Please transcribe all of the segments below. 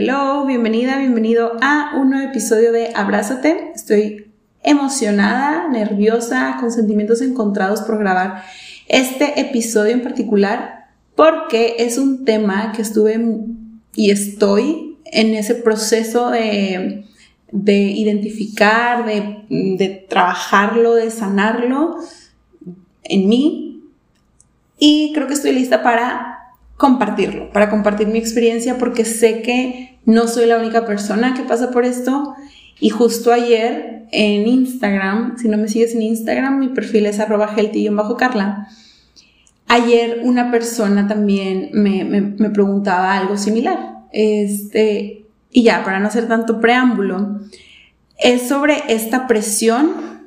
Hello, bienvenida, bienvenido a un nuevo episodio de Abrázate. Estoy emocionada, nerviosa, con sentimientos encontrados por grabar este episodio en particular porque es un tema que estuve y estoy en ese proceso de, identificar, de, de trabajarlo, de sanarlo en mí y creo que estoy lista para compartirlo, para compartir mi experiencia porque sé que no soy la única persona que pasa por esto. Y justo ayer en Instagram, si no me sigues en Instagram, mi perfil es arroba bajo carla Ayer una persona también me, me, preguntaba algo similar. Este, y ya, para no hacer tanto preámbulo, es sobre esta presión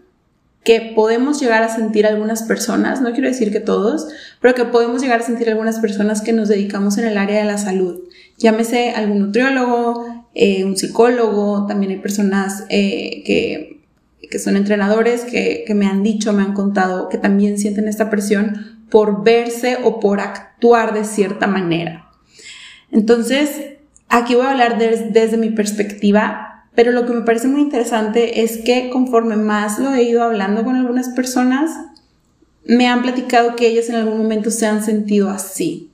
que podemos llegar a sentir algunas personas, no quiero decir que todos, pero que podemos llegar a sentir algunas personas que nos dedicamos en el área de la salud. Llámese algún nutriólogo, eh, un psicólogo, también hay personas eh, que, que, son entrenadores que, que me han dicho, me han contado que también sienten esta presión por verse o por actuar de cierta manera. Entonces, aquí voy a hablar desde mi perspectiva pero lo que me parece muy interesante es que conforme más lo he ido hablando con algunas personas, me han platicado que ellas en algún momento se han sentido así.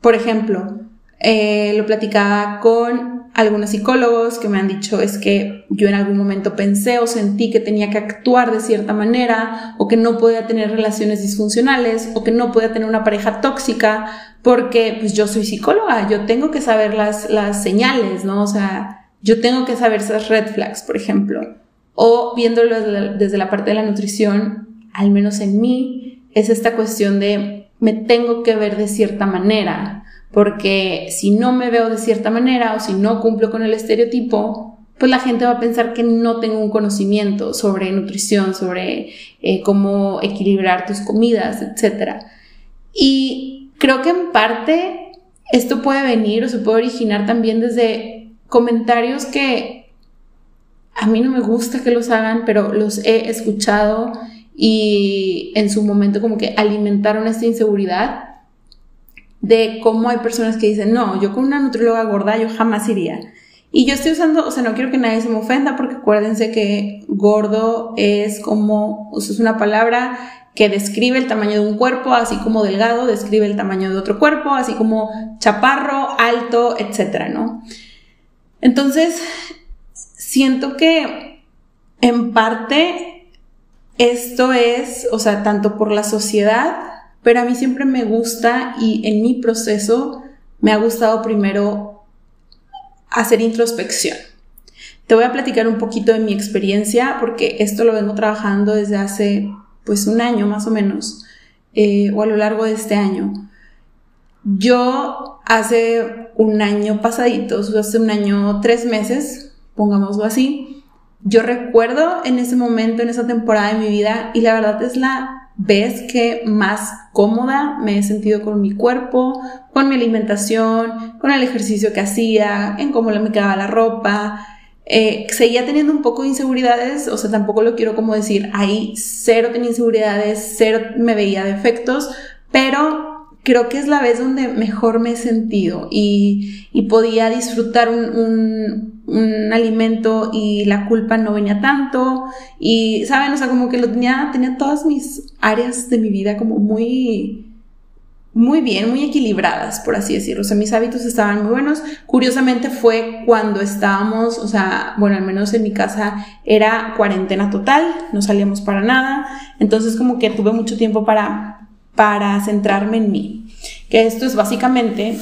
Por ejemplo, eh, lo platicaba con algunos psicólogos que me han dicho es que yo en algún momento pensé o sentí que tenía que actuar de cierta manera o que no podía tener relaciones disfuncionales o que no podía tener una pareja tóxica porque pues yo soy psicóloga, yo tengo que saber las, las señales, ¿no? O sea, yo tengo que saber esas red flags, por ejemplo. O viéndolo desde la, parte de la nutrición, al menos en mí, es esta cuestión de me tengo que ver de cierta manera, porque si no me veo de cierta manera o si no cumplo con el estereotipo, pues la gente va a pensar que no tengo un conocimiento sobre nutrición, sobre eh, cómo equilibrar tus comidas, etc. Y creo que en parte esto puede venir o se puede originar también desde comentarios que a mí no me gusta que los hagan, pero los he escuchado y en su momento como que alimentaron esta inseguridad de cómo hay personas que dicen, no, yo con una nutrióloga gorda yo jamás iría. Y yo estoy usando, o sea, no quiero que nadie se me ofenda porque acuérdense que gordo es como, o sea, es una palabra que describe el tamaño de un cuerpo, así como delgado describe el tamaño de otro cuerpo, así como chaparro, alto, etcétera, ¿no? Entonces, siento que en parte esto es, o sea, tanto por la sociedad, pero a mí siempre me gusta y en mi proceso me ha gustado primero hacer introspección. Te voy a platicar un poquito de mi experiencia porque esto lo vengo trabajando desde hace pues un año más o menos eh, o a lo largo de este año. Yo hace un año pasadito, hace un año, tres meses, pongámoslo así, yo recuerdo en ese momento, en esa temporada de mi vida, y la verdad es la vez que más cómoda me he sentido con mi cuerpo, con mi alimentación, con el ejercicio que hacía, en cómo me quedaba la ropa. Eh, seguía teniendo un poco de inseguridades, o sea, tampoco lo quiero como decir, ahí cero tenía inseguridades, cero me veía defectos, pero creo que es la vez donde mejor me he sentido y, podía disfrutar un, alimento y la culpa no venía tanto y, ¿saben? O sea, como que lo tenía, tenía todas mis áreas de mi vida como muy, muy bien, muy equilibradas, por así decirlo. O sea, mis hábitos estaban muy buenos. Curiosamente fue cuando estábamos, o sea, bueno, al menos en mi casa era cuarentena total, no salíamos para nada. Entonces como que tuve mucho tiempo para para centrarme en mí. Que esto es básicamente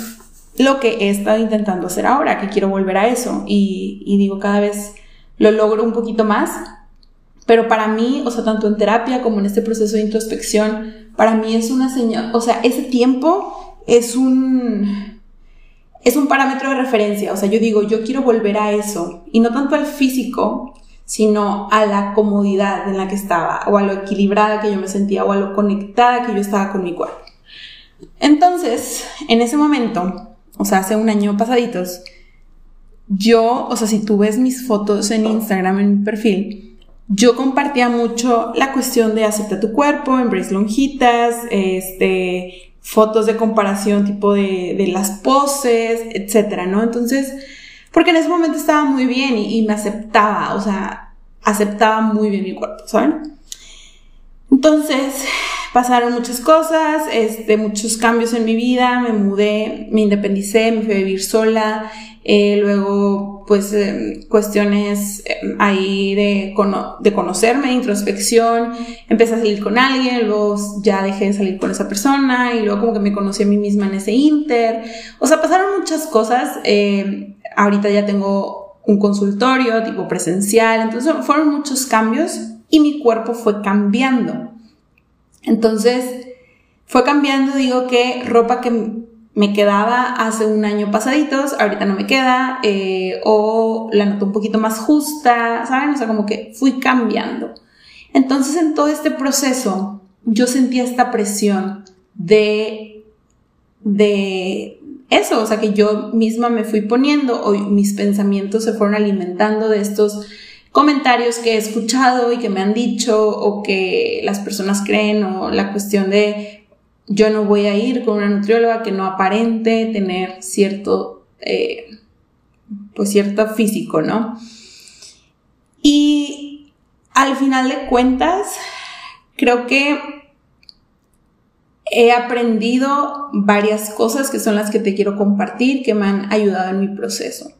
lo que he estado intentando hacer ahora, que quiero volver a eso. Y, digo, cada vez lo logro un poquito más. Pero para mí, o sea, tanto en terapia como en este proceso de introspección, para mí es una señal, o sea, ese tiempo es un, es un parámetro de referencia. O sea, yo digo, yo quiero volver a eso. Y no tanto al físico, sino a la comodidad en la que estaba, o a lo equilibrada que yo me sentía, o a lo conectada que yo estaba con mi cuerpo. Entonces, en ese momento, o sea, hace un año pasaditos, yo, o sea, si tú ves mis fotos en Instagram, en mi perfil, yo compartía mucho la cuestión de acepta tu cuerpo, embrace lonjitas, este, fotos de comparación tipo de, de las poses, etcétera, ¿no? Entonces, porque en ese momento estaba muy bien y, me aceptaba, o sea, aceptaba muy bien mi cuerpo, ¿saben? Entonces, pasaron muchas cosas, este, muchos cambios en mi vida, me mudé, me independicé, me fui a vivir sola, eh, luego pues em, cuestiones em, ahí de, de conocerme, introspección, empecé a salir con alguien, luego ya dejé de salir con esa persona y luego como que me conocí a mí misma en ese inter, o sea, pasaron muchas cosas, eh, ahorita ya tengo un consultorio tipo presencial, entonces fueron muchos cambios y mi cuerpo fue cambiando. Entonces, fue cambiando, digo que ropa que me quedaba hace un año pasaditos, ahorita no me queda, eh, o la noto un poquito más justa, ¿saben? O sea, como que fui cambiando. Entonces, en todo este proceso, yo sentía esta presión de, de eso, o sea, que yo misma me fui poniendo, o mis pensamientos se fueron alimentando de estos comentarios que he escuchado y que me han dicho o que las personas creen o la cuestión de yo no voy a ir con una nutrióloga que no aparente tener cierto, eh, pues cierto físico, ¿no? Y al final de cuentas, creo que he aprendido varias cosas que son las que te quiero compartir, que me han ayudado en mi proceso.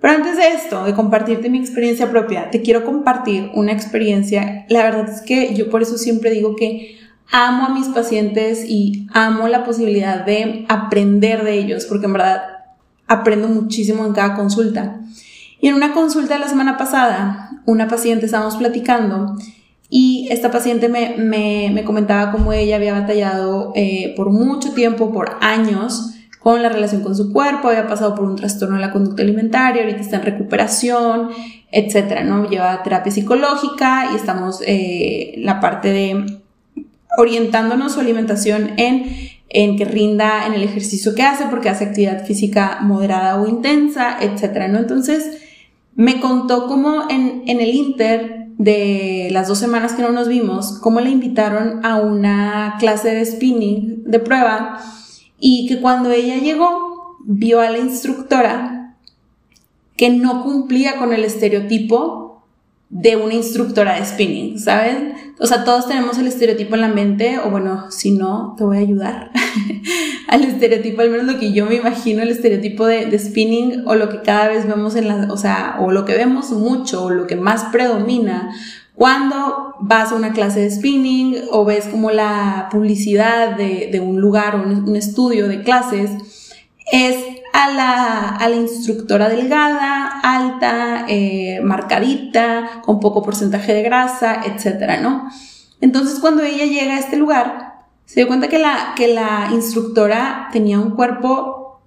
Pero antes de esto, de compartirte mi experiencia propia, te quiero compartir una experiencia. La verdad es que yo por eso siempre digo que amo a mis pacientes y amo la posibilidad de aprender de ellos, porque en verdad aprendo muchísimo en cada consulta. Y en una consulta de la semana pasada, una paciente estábamos platicando y esta paciente me, me, me comentaba cómo ella había batallado eh, por mucho tiempo, por años, con la relación con su cuerpo, había pasado por un trastorno de la conducta alimentaria, ahorita está en recuperación, etcétera, ¿no? Lleva terapia psicológica y estamos eh, la parte de orientándonos su alimentación en, en que rinda en el ejercicio que hace, porque hace actividad física moderada o intensa, etcétera, ¿no? Entonces, me contó cómo en, en el Inter de las dos semanas que no nos vimos, cómo le invitaron a una clase de spinning de prueba y que cuando ella llegó vio a la instructora que no cumplía con el estereotipo de una instructora de spinning, ¿saben? O sea, todos tenemos el estereotipo en la mente, o bueno, si no, te voy a ayudar al estereotipo, al menos lo que yo me imagino, el estereotipo de, de, spinning, o lo que cada vez vemos en la, o sea, o lo que vemos mucho, o lo que más predomina, cuando vas a una clase de spinning o ves como la publicidad de, un lugar o un, estudio de clases, es a la, a la instructora delgada, alta, eh, marcadita, con poco porcentaje de grasa, etcétera, ¿no? Entonces cuando ella llega a este lugar, se dio cuenta que la, que la instructora tenía un cuerpo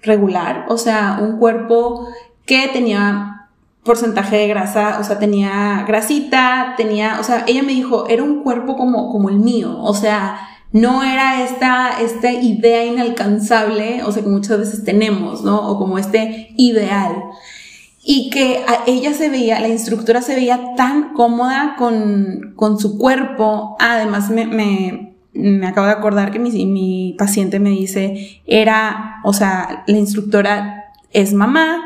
regular, o sea, un cuerpo que tenía porcentaje de grasa, o sea, tenía grasita, tenía, o sea, ella me dijo, era un cuerpo como, como el mío, o sea, no era esta, esta idea inalcanzable, o sea, que muchas veces tenemos, ¿no? O como este ideal. Y que ella se veía, la instructora se veía tan cómoda con, con su cuerpo, además me, me, me acabo de acordar que mi, mi paciente me dice, era, o sea, la instructora es mamá,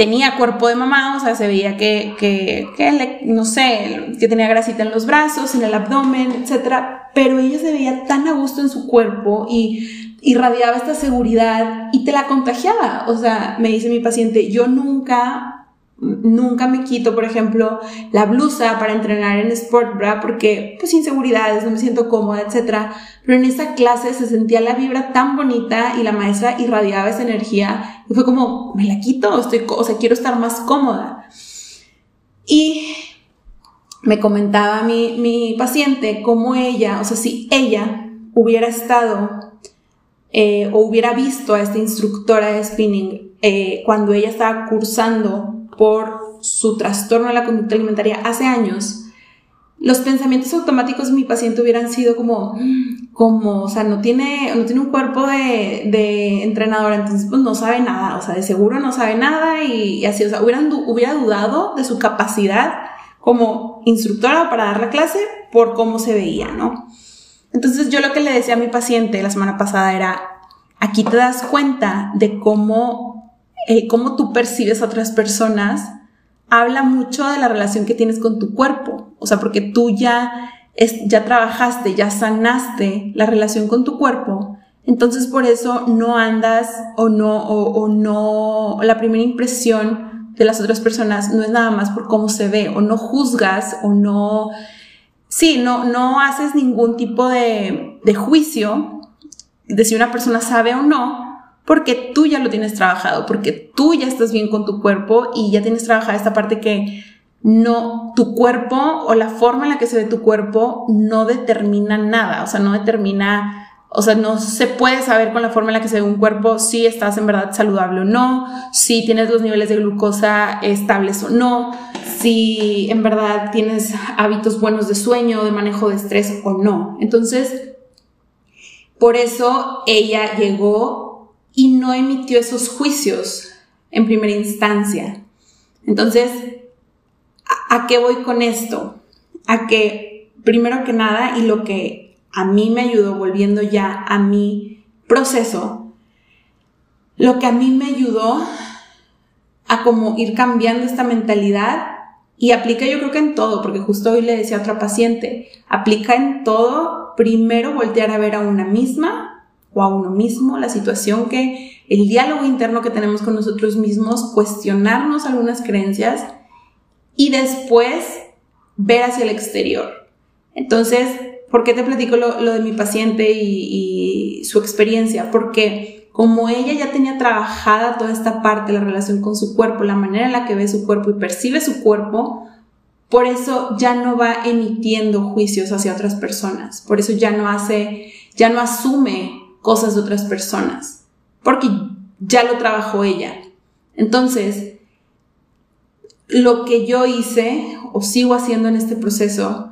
tenía cuerpo de mamá, o sea, se veía que, que, que no sé, que tenía grasita en los brazos, en el abdomen, etcétera, pero ella se veía tan a gusto en su cuerpo y irradiaba esta seguridad y te la contagiaba. O sea, me dice mi paciente, yo nunca nunca me quito, por ejemplo, la blusa para entrenar en sport bra porque pues inseguridades, no me siento cómoda, etc. Pero en esa clase se sentía la vibra tan bonita y la maestra irradiaba esa energía y fue como, me la quito, estoy, o sea, quiero estar más cómoda. Y me comentaba mi, mi paciente cómo ella, o sea, si ella hubiera estado eh, o hubiera visto a esta instructora de spinning eh, cuando ella estaba cursando por su trastorno de la conducta alimentaria hace años, los pensamientos automáticos de mi paciente hubieran sido como, como, o sea, no tiene, no tiene un cuerpo de, de entrenadora, entonces pues no sabe nada, o sea, de seguro no sabe nada y, así, o sea, hubieran, hubiera dudado de su capacidad como instructora para dar la clase por cómo se veía, ¿no? Entonces yo lo que le decía a mi paciente la semana pasada era, aquí te das cuenta de cómo, eh, cómo tú percibes a otras personas, habla mucho de la relación que tienes con tu cuerpo, o sea, porque tú ya, es, ya trabajaste, ya sanaste la relación con tu cuerpo, entonces por eso no andas o no, o, o no, la primera impresión de las otras personas no es nada más por cómo se ve, o no juzgas, o no sí, no, no haces ningún tipo de, de juicio de si una persona sabe o no, porque tú ya lo tienes trabajado, porque tú ya estás bien con tu cuerpo y ya tienes trabajada esta parte que no, tu cuerpo o la forma en la que se ve tu cuerpo no determina nada, o sea, no determina, o sea, no se puede saber con la forma en la que se ve un cuerpo si estás en verdad saludable o no, si tienes los niveles de glucosa estables o no, si en verdad tienes hábitos buenos de sueño, de manejo de estrés o no. Entonces, por eso ella llegó y no emitió esos juicios en primera instancia. Entonces, ¿a, qué voy con esto? A que, primero que nada, y lo que a mí me ayudó volviendo ya a mi proceso, lo que a mí me ayudó a como ir cambiando esta mentalidad y aplica yo creo que en todo, porque justo hoy le decía a otra paciente, aplica en todo, primero voltear a ver a una misma o a uno mismo, la situación que, el diálogo interno que tenemos con nosotros mismos, cuestionarnos algunas creencias y después ver hacia el exterior. Entonces, ¿por qué te platico lo, de mi paciente y, y su experiencia? Porque como ella ya tenía trabajada toda esta parte, la relación con su cuerpo, la manera en la que ve su cuerpo y percibe su cuerpo, por eso ya no va emitiendo juicios hacia otras personas, por eso ya no hace, ya no asume cosas de otras personas, porque ya lo trabajó ella. Entonces, lo que yo hice o sigo haciendo en este proceso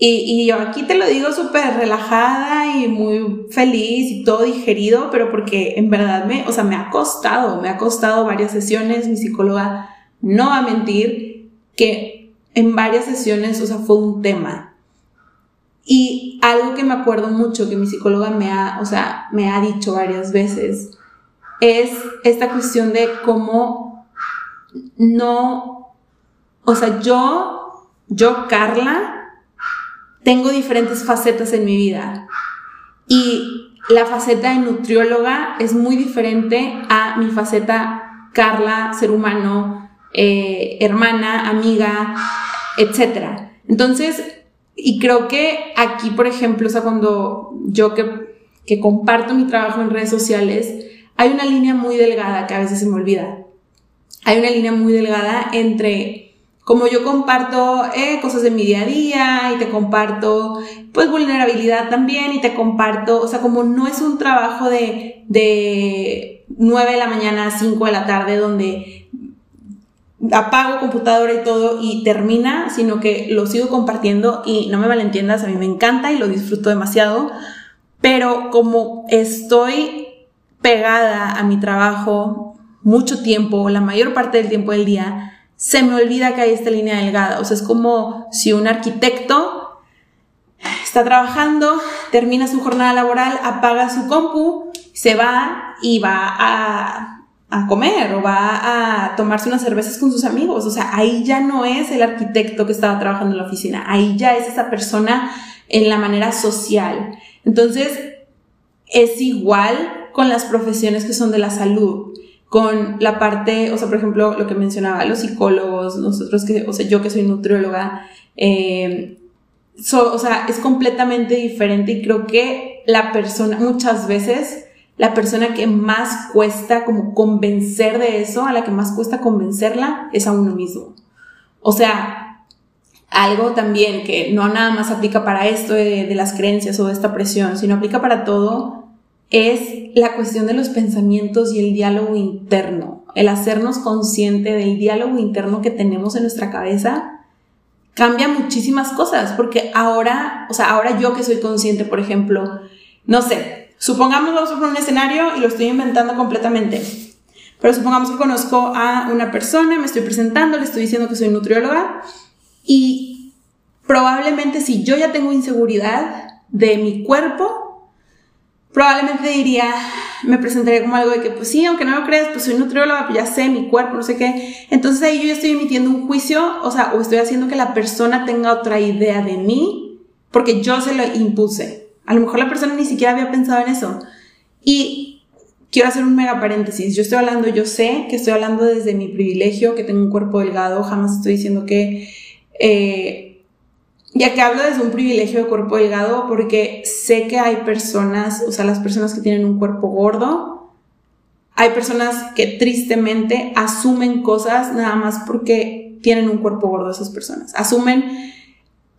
y, yo aquí te lo digo súper relajada y muy feliz y todo digerido, pero porque en verdad me, o sea, me ha costado, me ha costado varias sesiones, mi psicóloga no va a mentir que en varias sesiones, o sea, fue un tema. Y algo que me acuerdo mucho que mi psicóloga me ha, o sea, me ha dicho varias veces, es esta cuestión de cómo no, o sea, yo, yo, Carla, tengo diferentes facetas en mi vida y la faceta de nutrióloga es muy diferente a mi faceta Carla, ser humano, eh, hermana, amiga, etc. Entonces, y creo que aquí, por ejemplo, o sea, cuando yo que, que comparto mi trabajo en redes sociales, hay una línea muy delgada que a veces se me olvida. Hay una línea muy delgada entre como yo comparto eh, cosas de mi día a día y te comparto pues vulnerabilidad también y te comparto, o sea, como no es un trabajo de, de 9 de la mañana a 5 de la tarde donde apago computadora y todo y termina, sino que lo sigo compartiendo y no me malentiendas, a mí me encanta y lo disfruto demasiado, pero como estoy pegada a mi trabajo mucho tiempo, la mayor parte del tiempo del día, se me olvida que hay esta línea delgada. O sea, es como si un arquitecto está trabajando, termina su jornada laboral, apaga su compu, se va y va a, comer o va a tomarse unas cervezas con sus amigos. O sea, ahí ya no es el arquitecto que estaba trabajando en la oficina, ahí ya es esa persona en la manera social. Entonces, es igual con las profesiones que son de la salud con la parte, o sea, por ejemplo, lo que mencionaba, los psicólogos, nosotros que, o sea, yo que soy nutrióloga, eh, o sea, es completamente diferente y creo que la persona, muchas veces, la persona que más cuesta como convencer de eso, a la que más cuesta convencerla, es a uno mismo. O sea, algo también que no nada más aplica para esto de, de las creencias o de esta presión, sino aplica para todo, es la cuestión de los pensamientos y el diálogo interno, el hacernos consciente del diálogo interno que tenemos en nuestra cabeza cambia muchísimas cosas, porque ahora, o sea, ahora yo que soy consciente, por ejemplo, no sé, supongamos vamos a poner un escenario y lo estoy inventando completamente, pero supongamos que conozco a una persona, me estoy presentando, le estoy diciendo que soy nutrióloga y probablemente si yo ya tengo inseguridad, de mi cuerpo, probablemente diría, me presentaría como algo de que, pues sí, aunque no lo creas, pues soy nutrióloga, pues ya sé mi cuerpo, no sé qué. Entonces ahí yo ya estoy emitiendo un juicio, o sea, o estoy haciendo que la persona tenga otra idea de mí, porque yo se lo impuse. A lo mejor la persona ni siquiera había pensado en eso. Y quiero hacer un mega paréntesis. Yo estoy hablando, yo sé que estoy hablando desde mi privilegio, que tengo un cuerpo delgado, jamás estoy diciendo que... Eh, ya que hablo desde un privilegio de cuerpo delgado, porque sé que hay personas, o sea, las personas que tienen un cuerpo gordo, hay personas que tristemente asumen cosas nada más porque tienen un cuerpo gordo esas personas. Asumen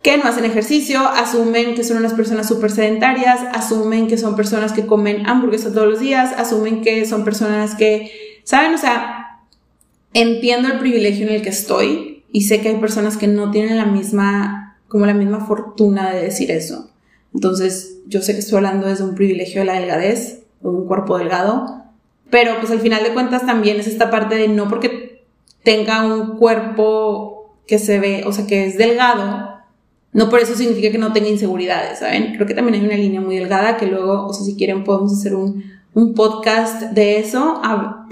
que no hacen ejercicio, asumen que son unas personas súper sedentarias, asumen que son personas que comen hamburguesas todos los días, asumen que son personas que, ¿saben? O sea, entiendo el privilegio en el que estoy y sé que hay personas que no tienen la misma, como la misma fortuna de decir eso. Entonces, yo sé que estoy hablando desde un privilegio de la delgadez, o un cuerpo delgado, pero pues al final de cuentas también es esta parte de no porque tenga un cuerpo que se ve, o sea, que es delgado, no por eso significa que no tenga inseguridades, ¿saben? Creo que también hay una línea muy delgada que luego, o sea, si quieren podemos hacer un, un podcast de eso,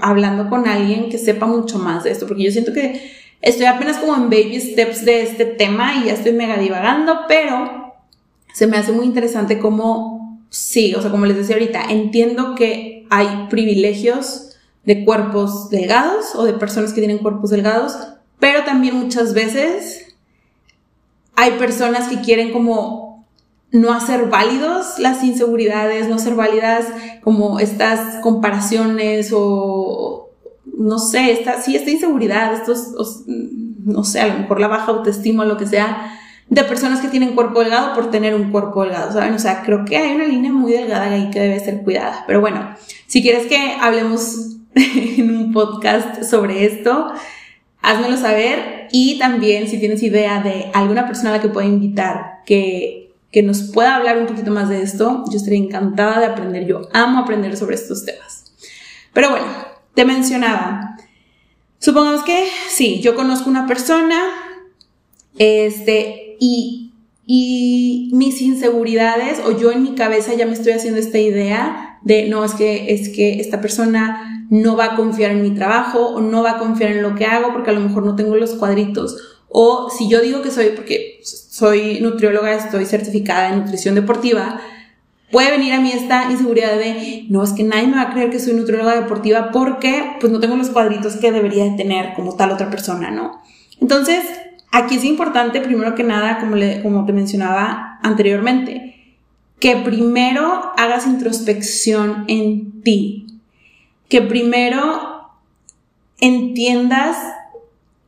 hablando con alguien que sepa mucho más de esto, porque yo siento que estoy apenas como en baby steps de este tema y ya estoy mega divagando, pero se me hace muy interesante cómo, sí, o sea, como les decía ahorita, entiendo que hay privilegios de cuerpos delgados o de personas que tienen cuerpos delgados, pero también muchas veces hay personas que quieren como no hacer válidos las inseguridades, no hacer válidas como estas comparaciones o no sé, esta, sí, esta inseguridad, estos, no sé, a lo mejor la baja autoestima o lo que sea, de personas que tienen cuerpo delgado por tener un cuerpo delgado, ¿saben? O sea, creo que hay una línea muy delgada ahí que debe ser cuidada. Pero bueno, si quieres que hablemos en un podcast sobre esto, házmelo saber y también si tienes idea de alguna persona a la que pueda invitar que, que nos pueda hablar un poquito más de esto, yo estaría encantada de aprender. Yo amo aprender sobre estos temas. Pero bueno, te mencionaba. Supongamos que sí, yo conozco una persona este, y, y mis inseguridades o yo en mi cabeza ya me estoy haciendo esta idea de no, es que, es que esta persona no va a confiar en mi trabajo o no va a confiar en lo que hago porque a lo mejor no tengo los cuadritos. O si yo digo que soy, porque soy nutrióloga, estoy certificada en nutrición deportiva, puede venir a mí esta inseguridad de, no, es que nadie me va a creer que soy nutrióloga deportiva porque pues no tengo los cuadritos que debería de tener como tal otra persona, ¿no? Entonces, aquí es importante, primero que nada, como, le, como te mencionaba anteriormente, que primero hagas introspección en ti, que primero entiendas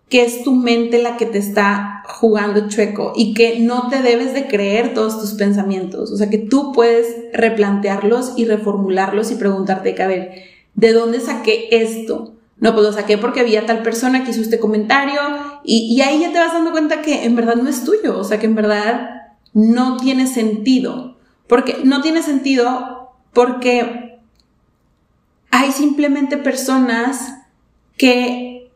que es tu mente la que te está jugando chueco y que no te debes de creer todos tus pensamientos. O sea, que tú puedes replantearlos y reformularlos y preguntarte, que, a ver, ¿de dónde saqué esto? No, pues lo saqué porque había tal persona que hizo este comentario y, y ahí ya te vas dando cuenta que en verdad no es tuyo, o sea, que en verdad no tiene sentido. Porque no tiene sentido porque simplemente personas que,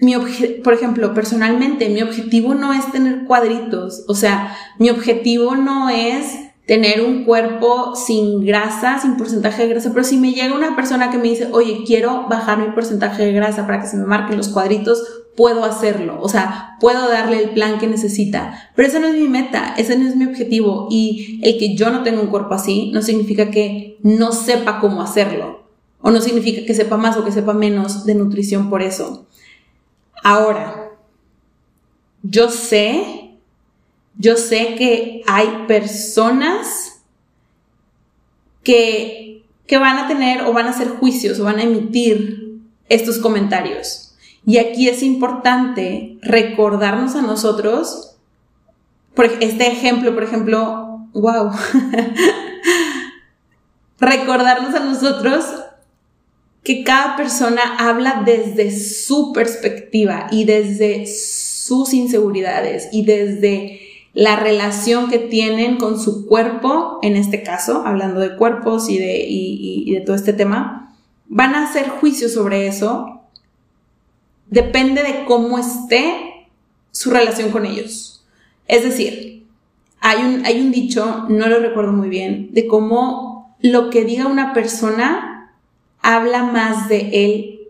mi por ejemplo, personalmente, mi objetivo no es tener cuadritos, o sea, mi objetivo no es tener un cuerpo sin grasa, sin porcentaje de grasa, pero si me llega una persona que me dice, oye, quiero bajar mi porcentaje de grasa para que se me marquen los cuadritos, puedo hacerlo, o sea, puedo darle el plan que necesita, pero esa no es mi meta, ese no es mi objetivo. Y el que yo no tenga un cuerpo así no significa que no sepa cómo hacerlo. O no significa que sepa más o que sepa menos de nutrición por eso. Ahora, yo sé, yo sé que hay personas que, que van a tener o van a hacer juicios o van a emitir estos comentarios. Y aquí es importante recordarnos a nosotros, por este ejemplo, por ejemplo, wow, recordarnos a nosotros que cada persona habla desde su perspectiva y desde sus inseguridades y desde la relación que tienen con su cuerpo, en este caso, hablando de cuerpos y de, de todo este tema, van a hacer juicio sobre eso. Depende de cómo esté su relación con ellos. Es decir, hay un, hay un dicho, no lo recuerdo muy bien, de cómo lo que diga una persona habla más de él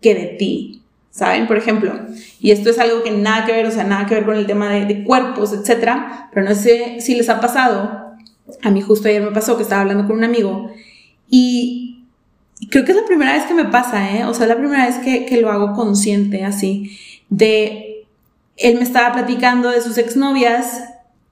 que de ti. ¿Saben? Por ejemplo, y esto es algo que nada que ver, o sea, nada que ver con el tema de, cuerpos, etcétera, pero no sé si les ha pasado. A mí justo ayer me pasó que estaba hablando con un amigo y creo que es la primera vez que me pasa, ¿eh? O sea, es la primera vez que, que lo hago consciente así, de él me estaba platicando de sus exnovias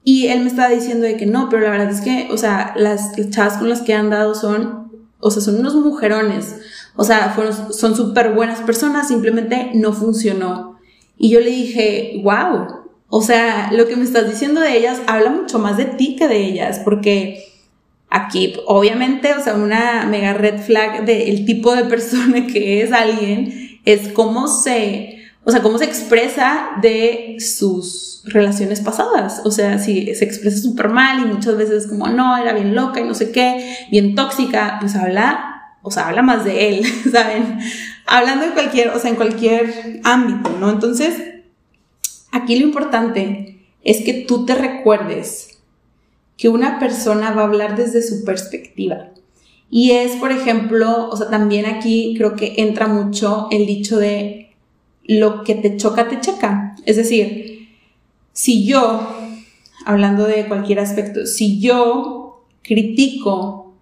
y él me estaba diciendo de que no, pero la verdad es que, o sea, las, chavas con las que han dado son, o sea, son unos mujerones. O sea, son súper buenas personas, simplemente no funcionó. Y yo le dije, wow, o sea, lo que me estás diciendo de ellas habla mucho más de ti que de ellas, porque aquí, obviamente, o sea, una mega red flag del tipo de persona que es alguien es cómo se o sea, cómo se expresa de sus relaciones pasadas. O sea, si se expresa súper mal y muchas veces como, no, era bien loca y no sé qué, bien tóxica, pues habla, o sea, habla más de él, ¿saben? Hablando de cualquier, o sea, en cualquier ámbito, ¿no? Entonces, aquí lo importante es que tú te recuerdes que una persona va a hablar desde su perspectiva. Y es, por ejemplo, o sea, también aquí creo que entra mucho el dicho de lo que te choca, te checa. Es decir, si yo, hablando de cualquier aspecto, si yo critico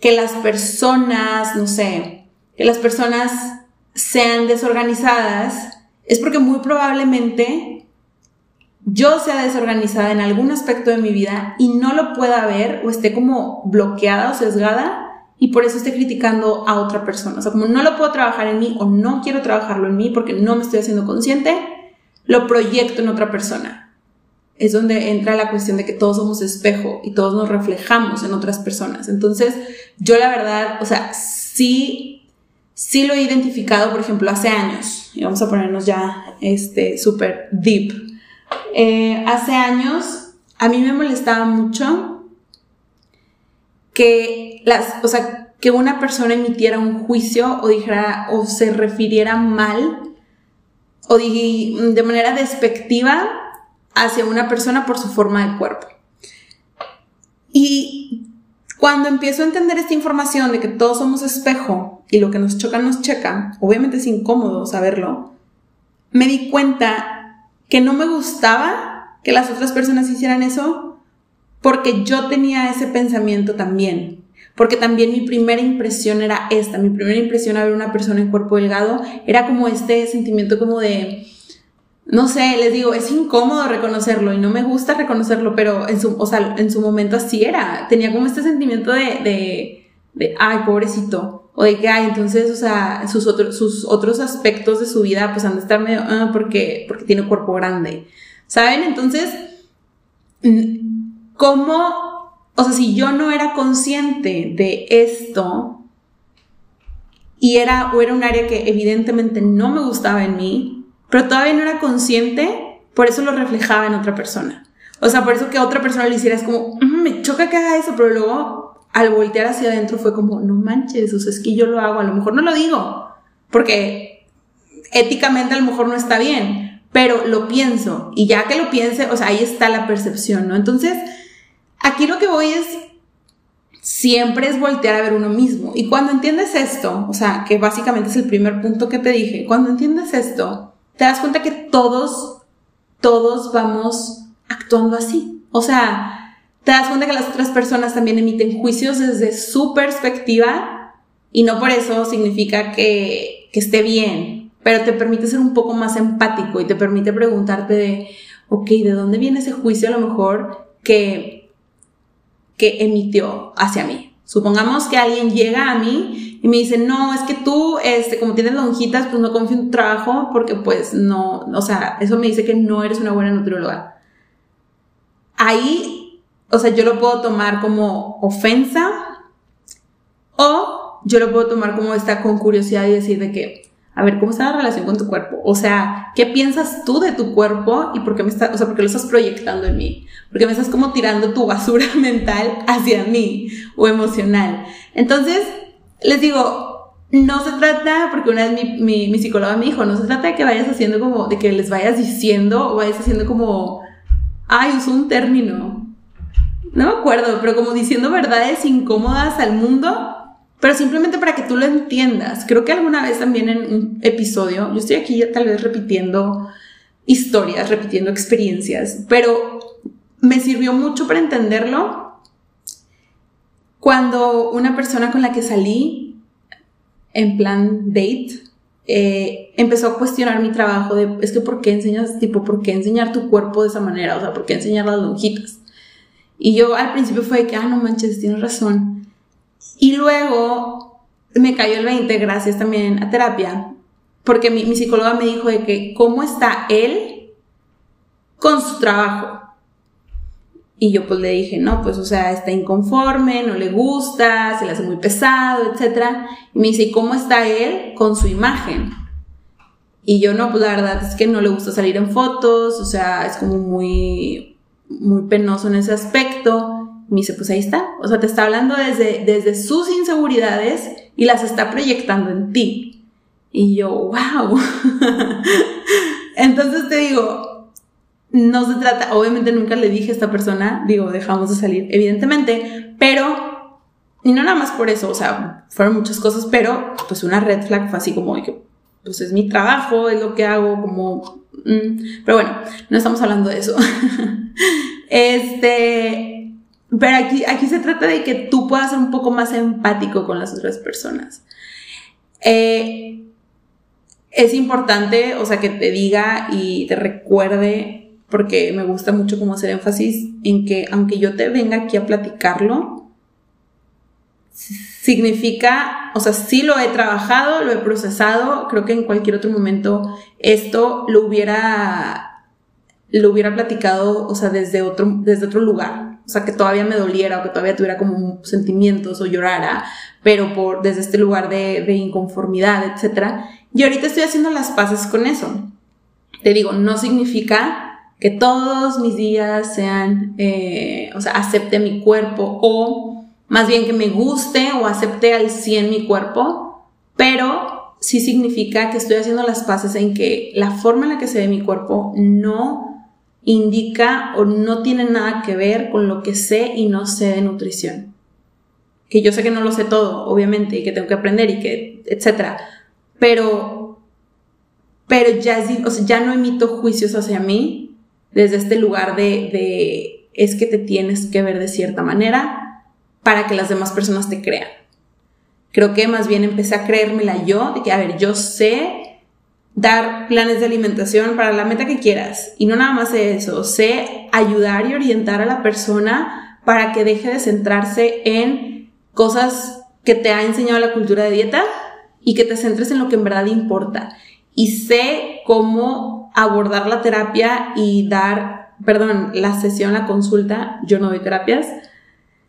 que las personas, no sé, que las personas sean desorganizadas, es porque muy probablemente yo sea desorganizada en algún aspecto de mi vida y no lo pueda ver o esté como bloqueada o sesgada y por eso estoy criticando a otra persona. O sea, como no lo puedo trabajar en mí o no quiero trabajarlo en mí porque no me estoy haciendo consciente, lo proyecto en otra persona. Es donde entra la cuestión de que todos somos espejo y todos nos reflejamos en otras personas. Entonces, yo la verdad, o sea, sí, sí lo he identificado, por ejemplo, hace años, y vamos a ponernos ya, este, súper deep. Eh, hace años, a mí me molestaba mucho que las, o sea, que una persona emitiera un juicio o dijera o se refiriera mal o de manera despectiva hacia una persona por su forma de cuerpo. Y cuando empiezo a entender esta información de que todos somos espejo y lo que nos choca nos checa, obviamente es incómodo saberlo, me di cuenta que no me gustaba que las otras personas hicieran eso porque yo tenía ese pensamiento también. Porque también mi primera impresión era esta, mi primera impresión a ver una persona en cuerpo delgado era como este sentimiento como de, no sé, les digo, es incómodo reconocerlo y no me gusta reconocerlo, pero en su, o sea, en su momento así era. Tenía como este sentimiento de, de, ay, pobrecito. O de que, ay, entonces, o sea, sus, sus otros aspectos de su vida, pues han de estar medio, ah, porque, porque tiene cuerpo grande. ¿Saben? Entonces, ¿Cómo, o sea, si yo no era consciente de esto y era, o era un área que evidentemente no me gustaba en mí, pero todavía no era consciente, por eso lo reflejaba en otra persona. O sea, por eso que otra persona lo hiciera es como, me choca que haga eso, pero luego al voltear hacia adentro fue como, no manches, o sea, es que yo lo hago, a lo mejor no lo digo, porque éticamente a lo mejor no está bien, pero lo pienso y ya que lo piense, o sea, ahí está la percepción, ¿no? Entonces, Aquí lo que voy es, siempre es voltear a ver uno mismo. Y cuando entiendes esto, o sea, que básicamente es el primer punto que te dije, cuando entiendes esto, te das cuenta que todos, todos vamos actuando así. O sea, te das cuenta que las otras personas también emiten juicios desde su perspectiva y no por eso significa que, que esté bien, pero te permite ser un poco más empático y te permite preguntarte de, ok, ¿de dónde viene ese juicio a lo mejor que que emitió hacia mí. Supongamos que alguien llega a mí y me dice, no, es que tú, este, como tienes lonjitas, pues no confío en tu trabajo porque pues no, o sea, eso me dice que no eres una buena nutrióloga. Ahí, o sea, yo lo puedo tomar como ofensa o yo lo puedo tomar como esta con curiosidad y decir de que, a ver, ¿cómo está la relación con tu cuerpo? O sea, ¿qué piensas tú de tu cuerpo y por qué me estás, o sea, por qué lo estás proyectando en mí? Porque me estás como tirando tu basura mental hacia mí o emocional. Entonces, les digo, no se trata, porque una vez mi, mi, mi psicóloga me dijo, no se trata de que vayas haciendo como, de que les vayas diciendo o vayas haciendo como ay, usó un término. No me acuerdo, pero como diciendo verdades incómodas al mundo, pero simplemente para que tú lo entiendas. Creo que alguna vez también en un episodio, yo estoy aquí tal vez repitiendo historias, repitiendo experiencias, pero me sirvió mucho para entenderlo cuando una persona con la que salí en plan date eh, empezó a cuestionar mi trabajo de, es que ¿por qué enseñas, tipo, por qué enseñar tu cuerpo de esa manera? O sea, ¿por qué enseñar las lonjitas? Y yo al principio fue de que, ah, no manches, tienes razón. Y luego me cayó el 20, gracias también a terapia, porque mi, mi psicóloga me dijo de que, ¿cómo está él con su trabajo? Y yo pues le dije, no, pues o sea, está inconforme, no le gusta, se le hace muy pesado, etc. Y me dice, ¿y cómo está él con su imagen? Y yo no, pues la verdad es que no le gusta salir en fotos, o sea, es como muy, muy penoso en ese aspecto. Me dice, pues ahí está. O sea, te está hablando desde, desde sus inseguridades y las está proyectando en ti. Y yo, wow. Entonces te digo, no se trata, obviamente nunca le dije a esta persona, digo, dejamos de salir, evidentemente, pero, y no nada más por eso, o sea, fueron muchas cosas, pero pues una red flag fue así como pues es mi trabajo, es lo que hago, como, mm, pero bueno, no estamos hablando de eso. este, pero aquí, aquí se trata de que tú puedas ser un poco más empático con las otras personas. Eh, es importante, o sea, que te diga y te recuerde porque me gusta mucho como hacer énfasis en que aunque yo te venga aquí a platicarlo, significa, o sea, sí lo he trabajado, lo he procesado, creo que en cualquier otro momento esto lo hubiera, lo hubiera platicado, o sea, desde otro, desde otro lugar, o sea, que todavía me doliera o que todavía tuviera como sentimientos o llorara, pero por, desde este lugar de, de inconformidad, etc. Y ahorita estoy haciendo las paces con eso. Te digo, no significa que todos mis días sean, eh, o sea, acepte mi cuerpo o más bien que me guste o acepte al 100 mi cuerpo, pero sí significa que estoy haciendo las paces en que la forma en la que se ve mi cuerpo no indica o no tiene nada que ver con lo que sé y no sé de nutrición. Que yo sé que no lo sé todo, obviamente, y que tengo que aprender y que, etcétera. Pero, pero ya, o sea, ya no emito juicios hacia mí, desde este lugar de, es que te tienes que ver de cierta manera para que las demás personas te crean. Creo que más bien empecé a creérmela yo, de que, a ver, yo sé dar planes de alimentación para la meta que quieras. Y no nada más eso, sé ayudar y orientar a la persona para que deje de centrarse en cosas que te ha enseñado la cultura de dieta y que te centres en lo que en verdad importa. Y sé cómo abordar la terapia y dar, perdón, la sesión, la consulta, yo no doy terapias,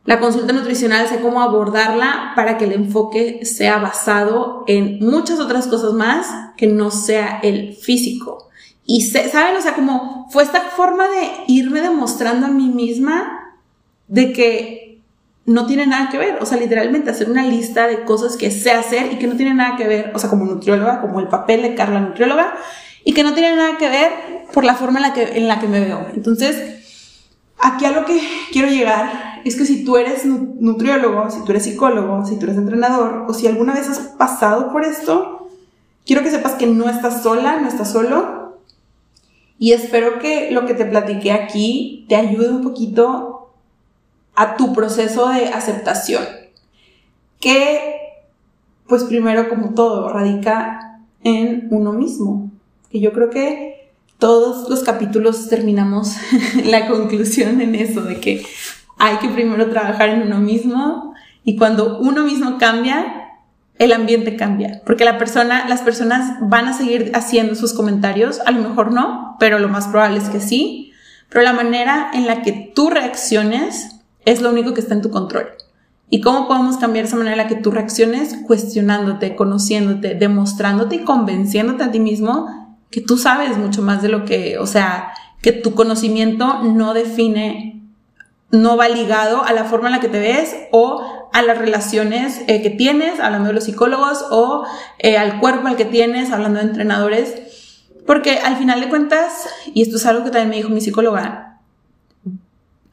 la consulta nutricional, sé cómo abordarla para que el enfoque sea basado en muchas otras cosas más que no sea el físico. Y ¿saben? O sea, como fue esta forma de irme demostrando a mí misma de que no tiene nada que ver. O sea, literalmente hacer una lista de cosas que sé hacer y que no tiene nada que ver. O sea, como nutrióloga, como el papel de Carla nutrióloga, y que no tiene nada que ver por la forma en la que, en la que me veo. Entonces, aquí a lo que quiero llegar es que si tú eres nutriólogo, si tú eres psicólogo, si tú eres entrenador o si alguna vez has pasado por esto, quiero que sepas que no estás sola, no estás solo. Y espero que lo que te platiqué aquí te ayude un poquito a tu proceso de aceptación. Que, pues primero como todo, radica en uno mismo. Que yo creo que todos los capítulos terminamos la conclusión en eso, de que hay que primero trabajar en uno mismo y cuando uno mismo cambia, el ambiente cambia, porque la persona, las personas van a seguir haciendo sus comentarios, a lo mejor no, pero lo más probable es que sí, pero la manera en la que tú reacciones es lo único que está en tu control. ¿Y cómo podemos cambiar esa manera en la que tú reacciones? Cuestionándote, conociéndote, demostrándote y convenciéndote a ti mismo que tú sabes mucho más de lo que, o sea, que tu conocimiento no define, no va ligado a la forma en la que te ves o a las relaciones eh, que tienes, hablando de los psicólogos, o eh, al cuerpo al que tienes, hablando de entrenadores. Porque al final de cuentas, y esto es algo que también me dijo mi psicóloga,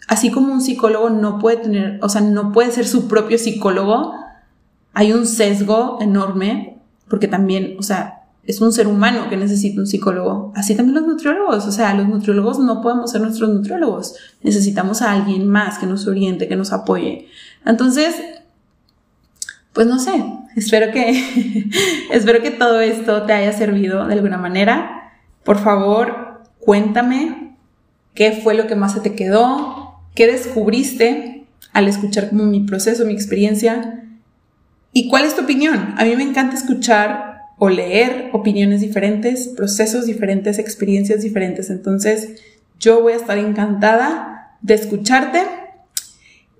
así como un psicólogo no puede tener, o sea, no puede ser su propio psicólogo, hay un sesgo enorme, porque también, o sea, es un ser humano que necesita un psicólogo. Así también los nutriólogos, o sea, los nutriólogos no podemos ser nuestros nutriólogos. Necesitamos a alguien más que nos oriente, que nos apoye. Entonces, pues no sé, espero que, espero que todo esto te haya servido de alguna manera. Por favor, cuéntame qué fue lo que más se te quedó, qué descubriste al escuchar como mi proceso, mi experiencia y cuál es tu opinión. A mí me encanta escuchar o leer opiniones diferentes, procesos diferentes, experiencias diferentes. Entonces, yo voy a estar encantada de escucharte.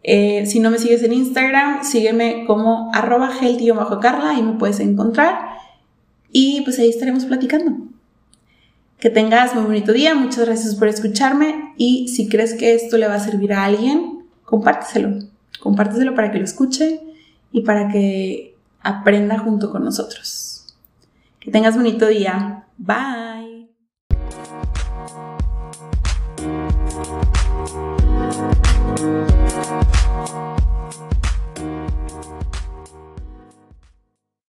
Eh, si no me sigues en Instagram, sígueme como arroba bajo carla ahí me puedes encontrar. Y pues ahí estaremos platicando. Que tengas muy bonito día, muchas gracias por escucharme y si crees que esto le va a servir a alguien, compárteselo. Compárteselo para que lo escuche y para que aprenda junto con nosotros. Que tengas bonito día. Bye.